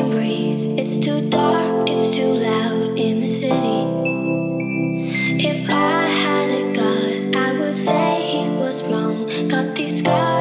It's too dark, it's too loud in the city. If I had a god, I would say he was wrong. Got these scars.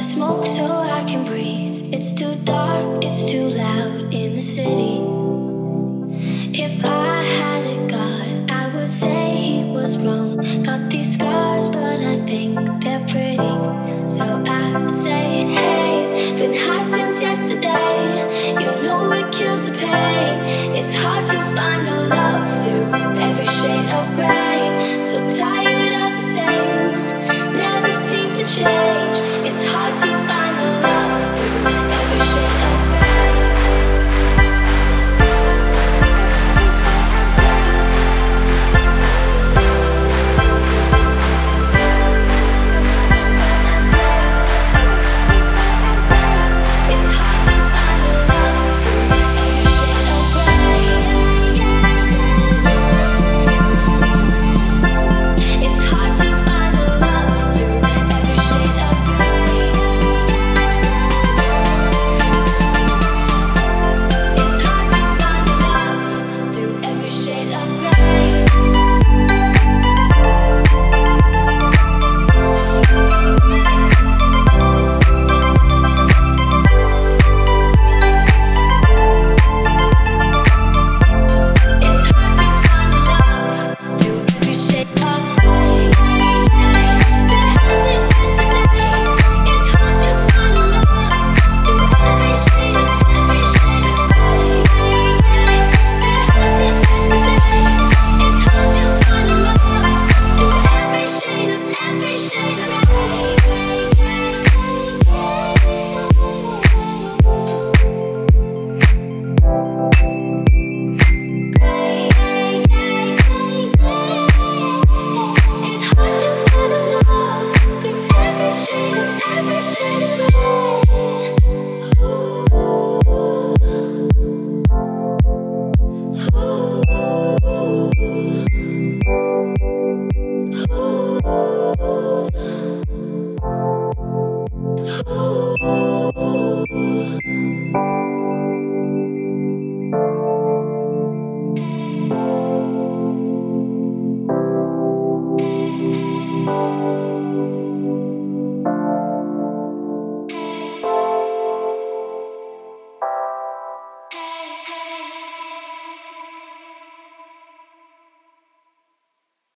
smoke so I can breathe. It's too dark, it's too loud in the city.